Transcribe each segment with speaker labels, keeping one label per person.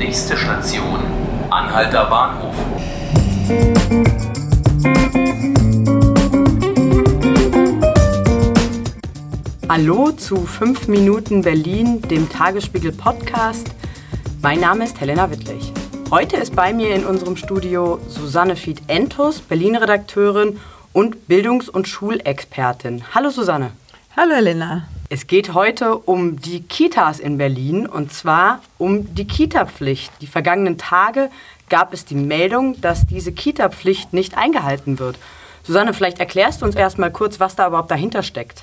Speaker 1: Nächste Station, Anhalter Bahnhof.
Speaker 2: Hallo zu 5 Minuten Berlin, dem Tagesspiegel Podcast. Mein Name ist Helena Wittlich. Heute ist bei mir in unserem Studio Susanne Fied-Entus, Berlin-Redakteurin und Bildungs- und Schulexpertin. Hallo Susanne.
Speaker 3: Hallo Helena.
Speaker 2: Es geht heute um die Kitas in Berlin und zwar um die Kita-Pflicht. Die vergangenen Tage gab es die Meldung, dass diese Kita-Pflicht nicht eingehalten wird. Susanne, vielleicht erklärst du uns erstmal kurz, was da überhaupt dahinter steckt.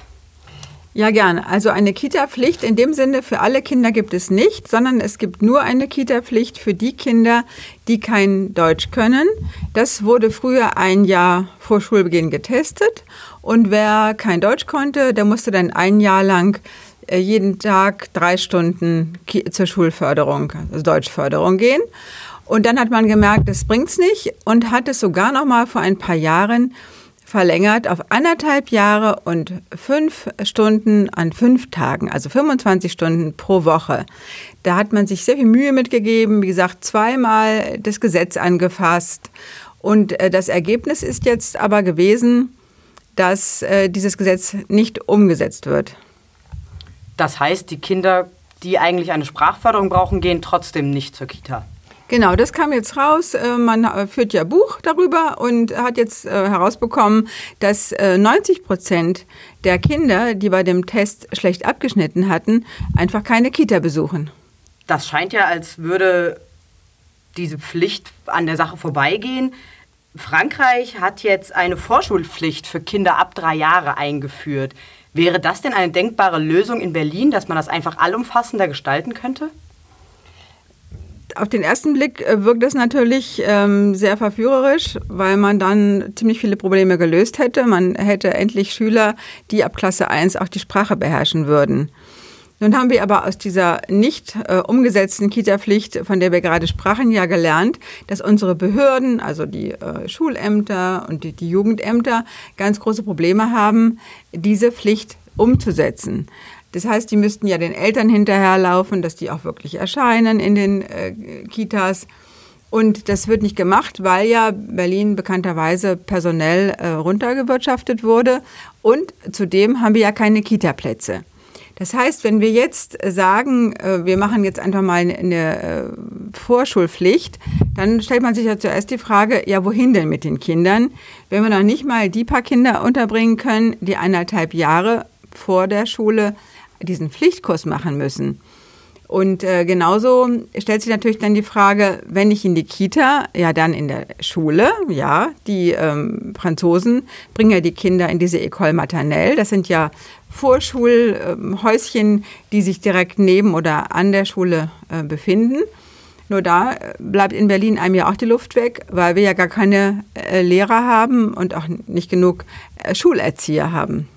Speaker 3: Ja, gerne. Also eine Kita-Pflicht in dem Sinne für alle Kinder gibt es nicht, sondern es gibt nur eine Kita-Pflicht für die Kinder, die kein Deutsch können. Das wurde früher ein Jahr vor Schulbeginn getestet und wer kein Deutsch konnte, der musste dann ein Jahr lang äh, jeden Tag drei Stunden zur Schulförderung, also Deutschförderung gehen. Und dann hat man gemerkt, das bringt's nicht und hat es sogar noch mal vor ein paar Jahren verlängert auf anderthalb Jahre und fünf Stunden an fünf Tagen, also 25 Stunden pro Woche. Da hat man sich sehr viel Mühe mitgegeben, wie gesagt, zweimal das Gesetz angefasst. Und äh, das Ergebnis ist jetzt aber gewesen, dass äh, dieses Gesetz nicht umgesetzt wird.
Speaker 2: Das heißt, die Kinder, die eigentlich eine Sprachförderung brauchen, gehen trotzdem nicht zur Kita.
Speaker 3: Genau, das kam jetzt raus. Äh, man äh, führt ja Buch darüber und hat jetzt äh, herausbekommen, dass 90 Prozent der Kinder, die bei dem Test schlecht abgeschnitten hatten, einfach keine Kita besuchen.
Speaker 2: Das scheint ja, als würde diese Pflicht an der Sache vorbeigehen. Frankreich hat jetzt eine Vorschulpflicht für Kinder ab drei Jahre eingeführt. Wäre das denn eine denkbare Lösung in Berlin, dass man das einfach allumfassender gestalten könnte?
Speaker 3: Auf den ersten Blick äh, wirkt das natürlich ähm, sehr verführerisch, weil man dann ziemlich viele Probleme gelöst hätte. Man hätte endlich Schüler, die ab Klasse 1 auch die Sprache beherrschen würden. Nun haben wir aber aus dieser nicht äh, umgesetzten Kita-Pflicht, von der wir gerade sprachen, ja gelernt, dass unsere Behörden, also die äh, Schulämter und die, die Jugendämter, ganz große Probleme haben, diese Pflicht umzusetzen. Das heißt, die müssten ja den Eltern hinterherlaufen, dass die auch wirklich erscheinen in den äh, Kitas. Und das wird nicht gemacht, weil ja Berlin bekannterweise personell äh, runtergewirtschaftet wurde. Und zudem haben wir ja keine Kita-Plätze. Das heißt, wenn wir jetzt sagen, äh, wir machen jetzt einfach mal eine äh, Vorschulpflicht, dann stellt man sich ja zuerst die Frage, ja, wohin denn mit den Kindern? Wenn wir noch nicht mal die paar Kinder unterbringen können, die eineinhalb Jahre vor der Schule diesen Pflichtkurs machen müssen. Und äh, genauso stellt sich natürlich dann die Frage, wenn ich in die Kita, ja dann in der Schule, ja, die ähm, Franzosen bringen ja die Kinder in diese École maternelle, das sind ja Vorschulhäuschen, die sich direkt neben oder an der Schule äh, befinden. Nur da äh, bleibt in Berlin einem ja auch die Luft weg, weil wir ja gar keine äh, Lehrer haben und auch nicht genug äh, Schulerzieher haben.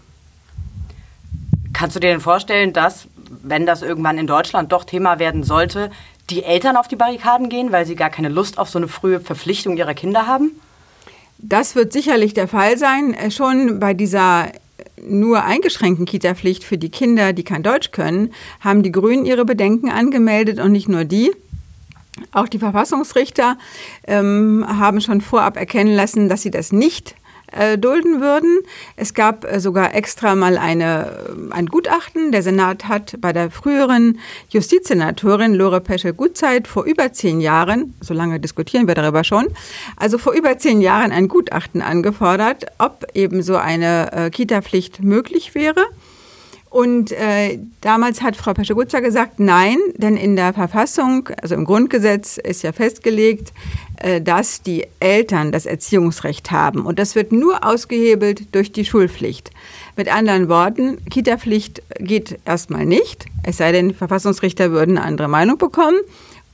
Speaker 2: Kannst du dir denn vorstellen, dass, wenn das irgendwann in Deutschland doch Thema werden sollte, die Eltern auf die Barrikaden gehen, weil sie gar keine Lust auf so eine frühe Verpflichtung ihrer Kinder haben?
Speaker 3: Das wird sicherlich der Fall sein. Schon bei dieser nur eingeschränkten Kita-Pflicht für die Kinder, die kein Deutsch können, haben die Grünen ihre Bedenken angemeldet und nicht nur die. Auch die Verfassungsrichter ähm, haben schon vorab erkennen lassen, dass sie das nicht äh, dulden würden. Es gab äh, sogar extra mal eine, äh, ein Gutachten. Der Senat hat bei der früheren Justizsenatorin Lore Peschel-Gutzeit vor über zehn Jahren, so lange diskutieren wir darüber schon, also vor über zehn Jahren ein Gutachten angefordert, ob eben so eine Kita-Pflicht möglich wäre. Und äh, damals hat Frau Peschegutzer gesagt, nein, denn in der Verfassung, also im Grundgesetz ist ja festgelegt, äh, dass die Eltern das Erziehungsrecht haben. Und das wird nur ausgehebelt durch die Schulpflicht. Mit anderen Worten, Kita-Pflicht geht erstmal nicht, es sei denn, Verfassungsrichter würden eine andere Meinung bekommen.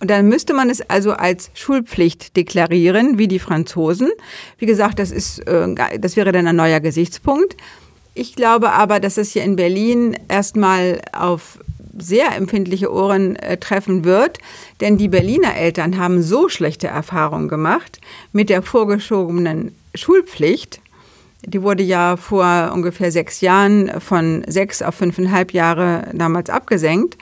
Speaker 3: Und dann müsste man es also als Schulpflicht deklarieren, wie die Franzosen. Wie gesagt, das, ist, äh, das wäre dann ein neuer Gesichtspunkt. Ich glaube aber, dass es hier in Berlin erstmal auf sehr empfindliche Ohren äh, treffen wird, denn die Berliner Eltern haben so schlechte Erfahrungen gemacht mit der vorgeschobenen Schulpflicht. Die wurde ja vor ungefähr sechs Jahren von sechs auf fünfeinhalb Jahre damals abgesenkt.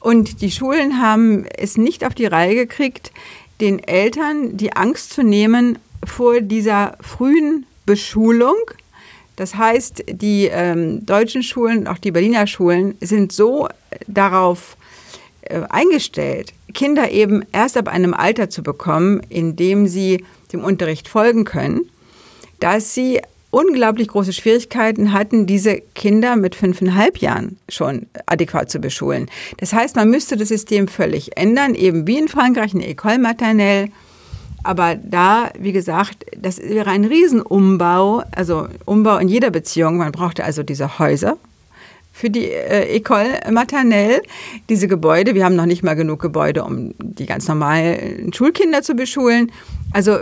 Speaker 3: Und die Schulen haben es nicht auf die Reihe gekriegt, den Eltern die Angst zu nehmen vor dieser frühen Beschulung. Das heißt, die ähm, deutschen Schulen, auch die Berliner Schulen, sind so darauf äh, eingestellt, Kinder eben erst ab einem Alter zu bekommen, in dem sie dem Unterricht folgen können, dass sie unglaublich große Schwierigkeiten hatten, diese Kinder mit fünfeinhalb Jahren schon adäquat zu beschulen. Das heißt, man müsste das System völlig ändern, eben wie in Frankreich eine École maternelle. Aber da, wie gesagt, das wäre ein Riesenumbau, also Umbau in jeder Beziehung. Man brauchte also diese Häuser, für die äh, École maternelle, diese Gebäude. Wir haben noch nicht mal genug Gebäude, um die ganz normalen Schulkinder zu beschulen. Also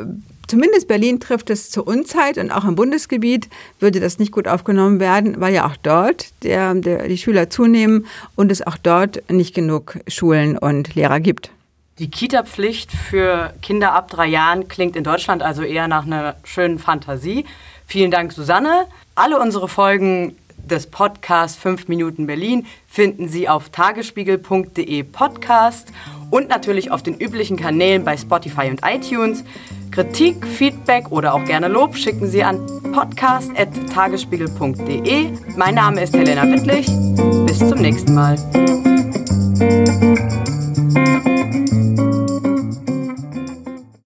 Speaker 3: zumindest Berlin trifft es zur Unzeit und auch im Bundesgebiet würde das nicht gut aufgenommen werden, weil ja auch dort der, der, die Schüler zunehmen und es auch dort nicht genug Schulen und Lehrer gibt.
Speaker 2: Die Kita-Pflicht für Kinder ab drei Jahren klingt in Deutschland also eher nach einer schönen Fantasie. Vielen Dank, Susanne. Alle unsere Folgen des Podcasts 5 Minuten Berlin finden Sie auf tagesspiegel.de Podcast und natürlich auf den üblichen Kanälen bei Spotify und iTunes. Kritik, Feedback oder auch gerne Lob schicken Sie an podcast.tagesspiegel.de. Mein Name ist Helena Wittlich. Bis zum nächsten Mal.